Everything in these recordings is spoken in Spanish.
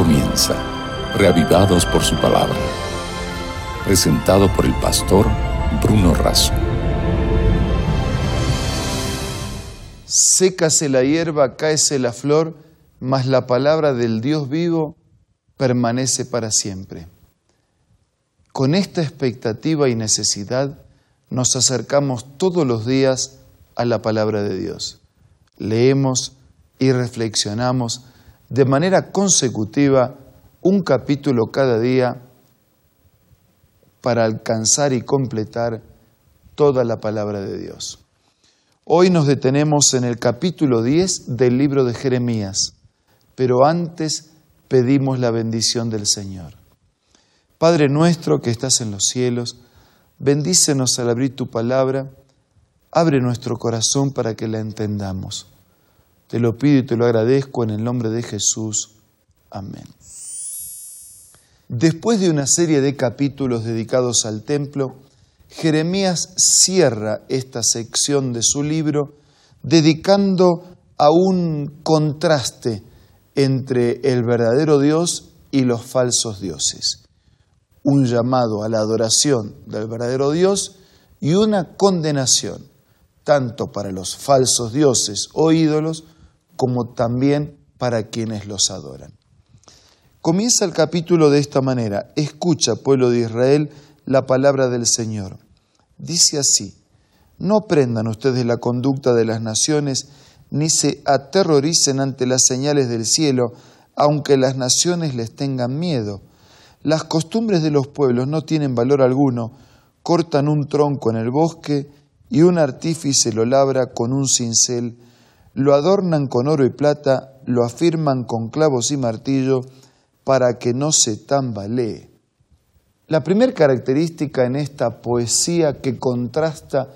comienza, reavivados por su palabra. Presentado por el pastor Bruno Razo. Sécase la hierba, cáese la flor, mas la palabra del Dios vivo permanece para siempre. Con esta expectativa y necesidad nos acercamos todos los días a la palabra de Dios. Leemos y reflexionamos de manera consecutiva un capítulo cada día para alcanzar y completar toda la palabra de Dios. Hoy nos detenemos en el capítulo 10 del libro de Jeremías, pero antes pedimos la bendición del Señor. Padre nuestro que estás en los cielos, bendícenos al abrir tu palabra, abre nuestro corazón para que la entendamos. Te lo pido y te lo agradezco en el nombre de Jesús. Amén. Después de una serie de capítulos dedicados al templo, Jeremías cierra esta sección de su libro dedicando a un contraste entre el verdadero Dios y los falsos dioses. Un llamado a la adoración del verdadero Dios y una condenación tanto para los falsos dioses o ídolos como también para quienes los adoran. Comienza el capítulo de esta manera. Escucha, pueblo de Israel, la palabra del Señor. Dice así, no prendan ustedes la conducta de las naciones, ni se aterroricen ante las señales del cielo, aunque las naciones les tengan miedo. Las costumbres de los pueblos no tienen valor alguno, cortan un tronco en el bosque y un artífice lo labra con un cincel lo adornan con oro y plata, lo afirman con clavos y martillo, para que no se tambalee. La primera característica en esta poesía que contrasta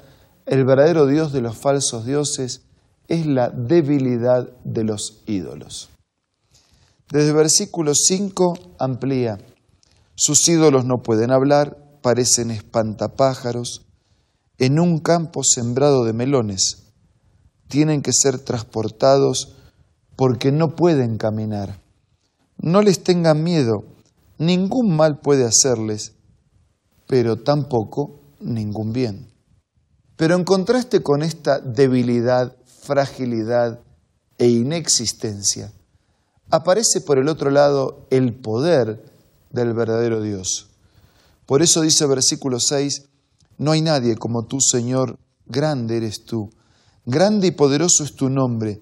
el verdadero Dios de los falsos dioses es la debilidad de los ídolos. Desde el versículo 5 amplía, sus ídolos no pueden hablar, parecen espantapájaros, en un campo sembrado de melones tienen que ser transportados porque no pueden caminar. No les tengan miedo, ningún mal puede hacerles, pero tampoco ningún bien. Pero en contraste con esta debilidad, fragilidad e inexistencia, aparece por el otro lado el poder del verdadero Dios. Por eso dice versículo 6, no hay nadie como tú, Señor, grande eres tú Grande y poderoso es tu nombre.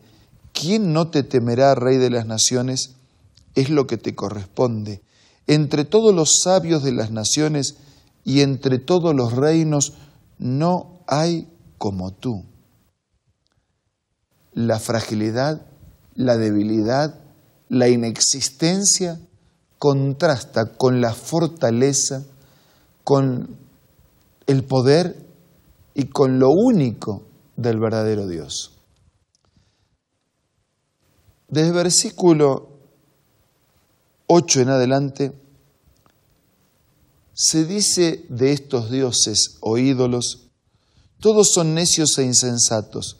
¿Quién no te temerá, Rey de las Naciones? Es lo que te corresponde. Entre todos los sabios de las naciones y entre todos los reinos no hay como tú. La fragilidad, la debilidad, la inexistencia contrasta con la fortaleza, con el poder y con lo único del verdadero Dios. Desde versículo 8 en adelante, se dice de estos dioses o ídolos, todos son necios e insensatos,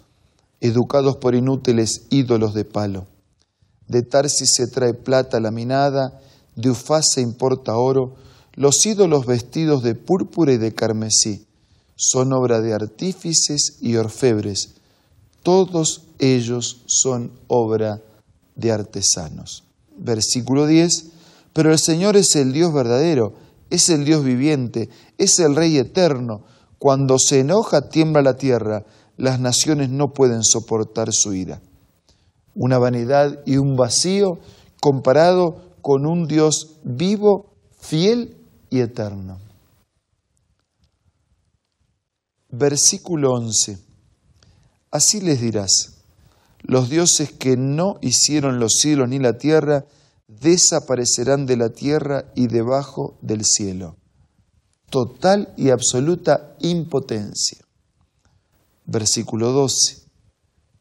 educados por inútiles ídolos de palo. De Tarsis se trae plata laminada, de Ufaz se importa oro, los ídolos vestidos de púrpura y de carmesí son obra de artífices y orfebres, todos ellos son obra de artesanos. Versículo 10, pero el Señor es el Dios verdadero, es el Dios viviente, es el Rey eterno. Cuando se enoja tiembla la tierra, las naciones no pueden soportar su ira. Una vanidad y un vacío comparado con un Dios vivo, fiel y eterno. Versículo 11. Así les dirás, los dioses que no hicieron los cielos ni la tierra, desaparecerán de la tierra y debajo del cielo. Total y absoluta impotencia. Versículo 12.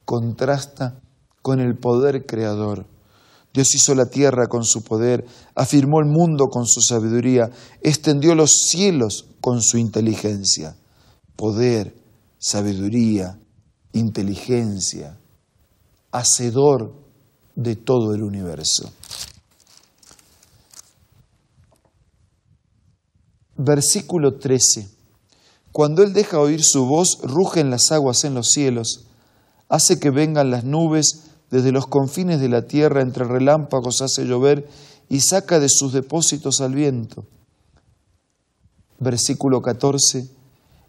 Contrasta con el poder creador. Dios hizo la tierra con su poder, afirmó el mundo con su sabiduría, extendió los cielos con su inteligencia poder, sabiduría, inteligencia, hacedor de todo el universo. Versículo 13. Cuando Él deja oír su voz, rugen las aguas en los cielos, hace que vengan las nubes desde los confines de la tierra, entre relámpagos hace llover y saca de sus depósitos al viento. Versículo 14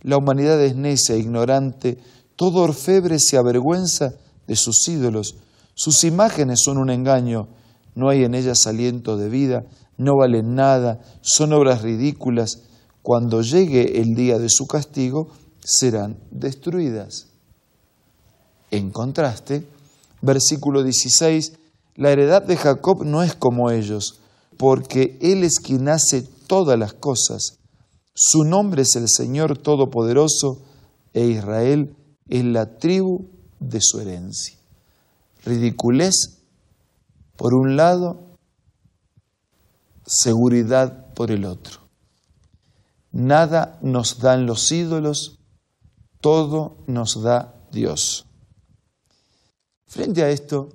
la humanidad es necia, ignorante, todo orfebre se avergüenza de sus ídolos, sus imágenes son un engaño, no hay en ellas aliento de vida, no valen nada, son obras ridículas. Cuando llegue el día de su castigo, serán destruidas. En contraste, versículo 16, la heredad de Jacob no es como ellos, porque Él es quien hace todas las cosas. Su nombre es el Señor Todopoderoso e Israel es la tribu de su herencia. Ridiculez por un lado, seguridad por el otro. Nada nos dan los ídolos, todo nos da Dios. Frente a esto,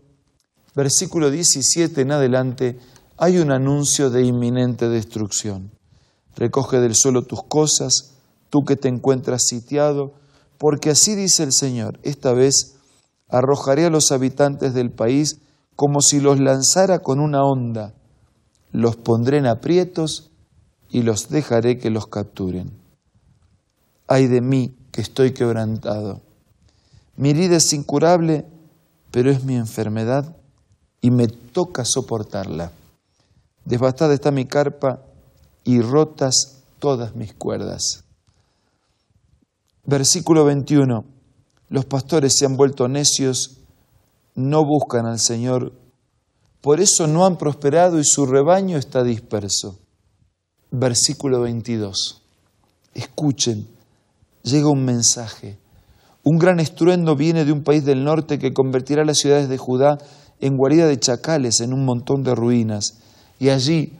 versículo 17 en adelante, hay un anuncio de inminente destrucción. Recoge del suelo tus cosas, tú que te encuentras sitiado, porque así dice el Señor, esta vez arrojaré a los habitantes del país como si los lanzara con una onda, los pondré en aprietos y los dejaré que los capturen. Ay de mí que estoy quebrantado. Mi herida es incurable pero es mi enfermedad y me toca soportarla. Devastada está mi carpa y rotas todas mis cuerdas. Versículo 21. Los pastores se han vuelto necios, no buscan al Señor, por eso no han prosperado y su rebaño está disperso. Versículo 22. Escuchen, llega un mensaje un gran estruendo viene de un país del norte que convertirá las ciudades de Judá en guarida de chacales, en un montón de ruinas. Y allí,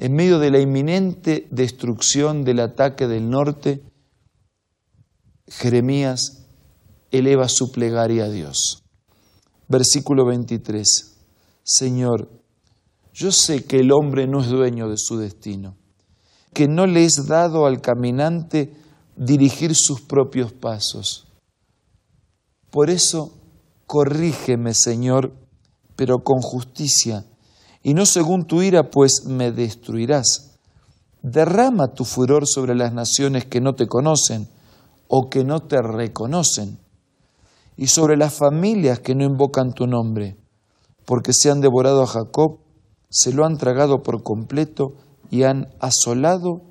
en medio de la inminente destrucción del ataque del norte, Jeremías eleva su plegaria a Dios. Versículo 23. Señor, yo sé que el hombre no es dueño de su destino, que no le es dado al caminante dirigir sus propios pasos por eso, corrígeme, Señor, pero con justicia, y no según tu ira, pues me destruirás. Derrama tu furor sobre las naciones que no te conocen o que no te reconocen, y sobre las familias que no invocan tu nombre, porque se han devorado a Jacob, se lo han tragado por completo y han asolado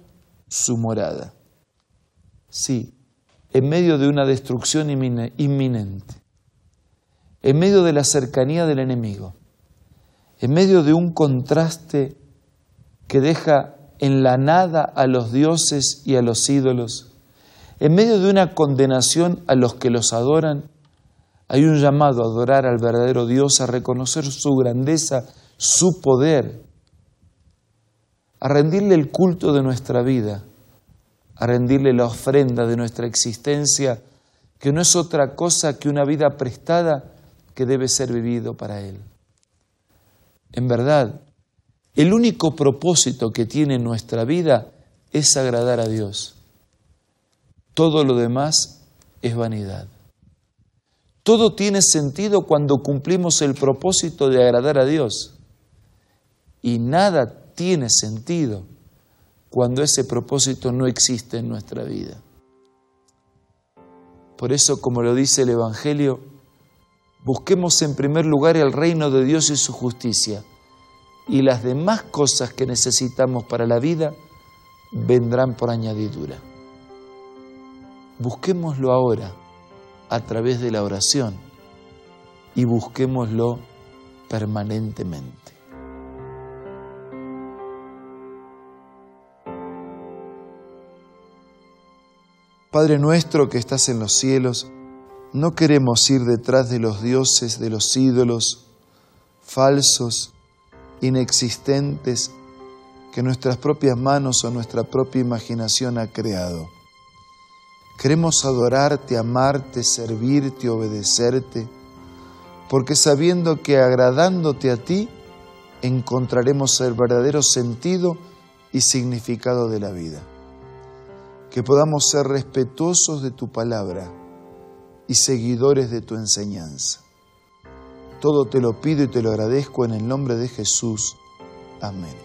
su morada. Sí, en medio de una destrucción inminente, en medio de la cercanía del enemigo, en medio de un contraste que deja en la nada a los dioses y a los ídolos, en medio de una condenación a los que los adoran, hay un llamado a adorar al verdadero Dios, a reconocer su grandeza, su poder, a rendirle el culto de nuestra vida a rendirle la ofrenda de nuestra existencia, que no es otra cosa que una vida prestada que debe ser vivido para Él. En verdad, el único propósito que tiene nuestra vida es agradar a Dios. Todo lo demás es vanidad. Todo tiene sentido cuando cumplimos el propósito de agradar a Dios. Y nada tiene sentido cuando ese propósito no existe en nuestra vida. Por eso, como lo dice el Evangelio, busquemos en primer lugar el reino de Dios y su justicia, y las demás cosas que necesitamos para la vida vendrán por añadidura. Busquémoslo ahora a través de la oración y busquémoslo permanentemente. Padre nuestro que estás en los cielos, no queremos ir detrás de los dioses, de los ídolos falsos, inexistentes, que nuestras propias manos o nuestra propia imaginación ha creado. Queremos adorarte, amarte, servirte, obedecerte, porque sabiendo que agradándote a ti encontraremos el verdadero sentido y significado de la vida. que podamos ser respetuosos de tu palabra y seguidores de tu enseñanza. Todo te lo pido y te lo agradezco en el nombre de Jesús. Amén.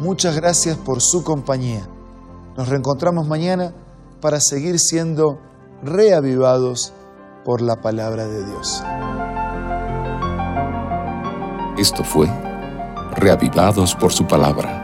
Muchas gracias por su compañía. Nos reencontramos mañana para seguir siendo reavivados por la palabra de Dios. Esto fue Reavivados por su palabra,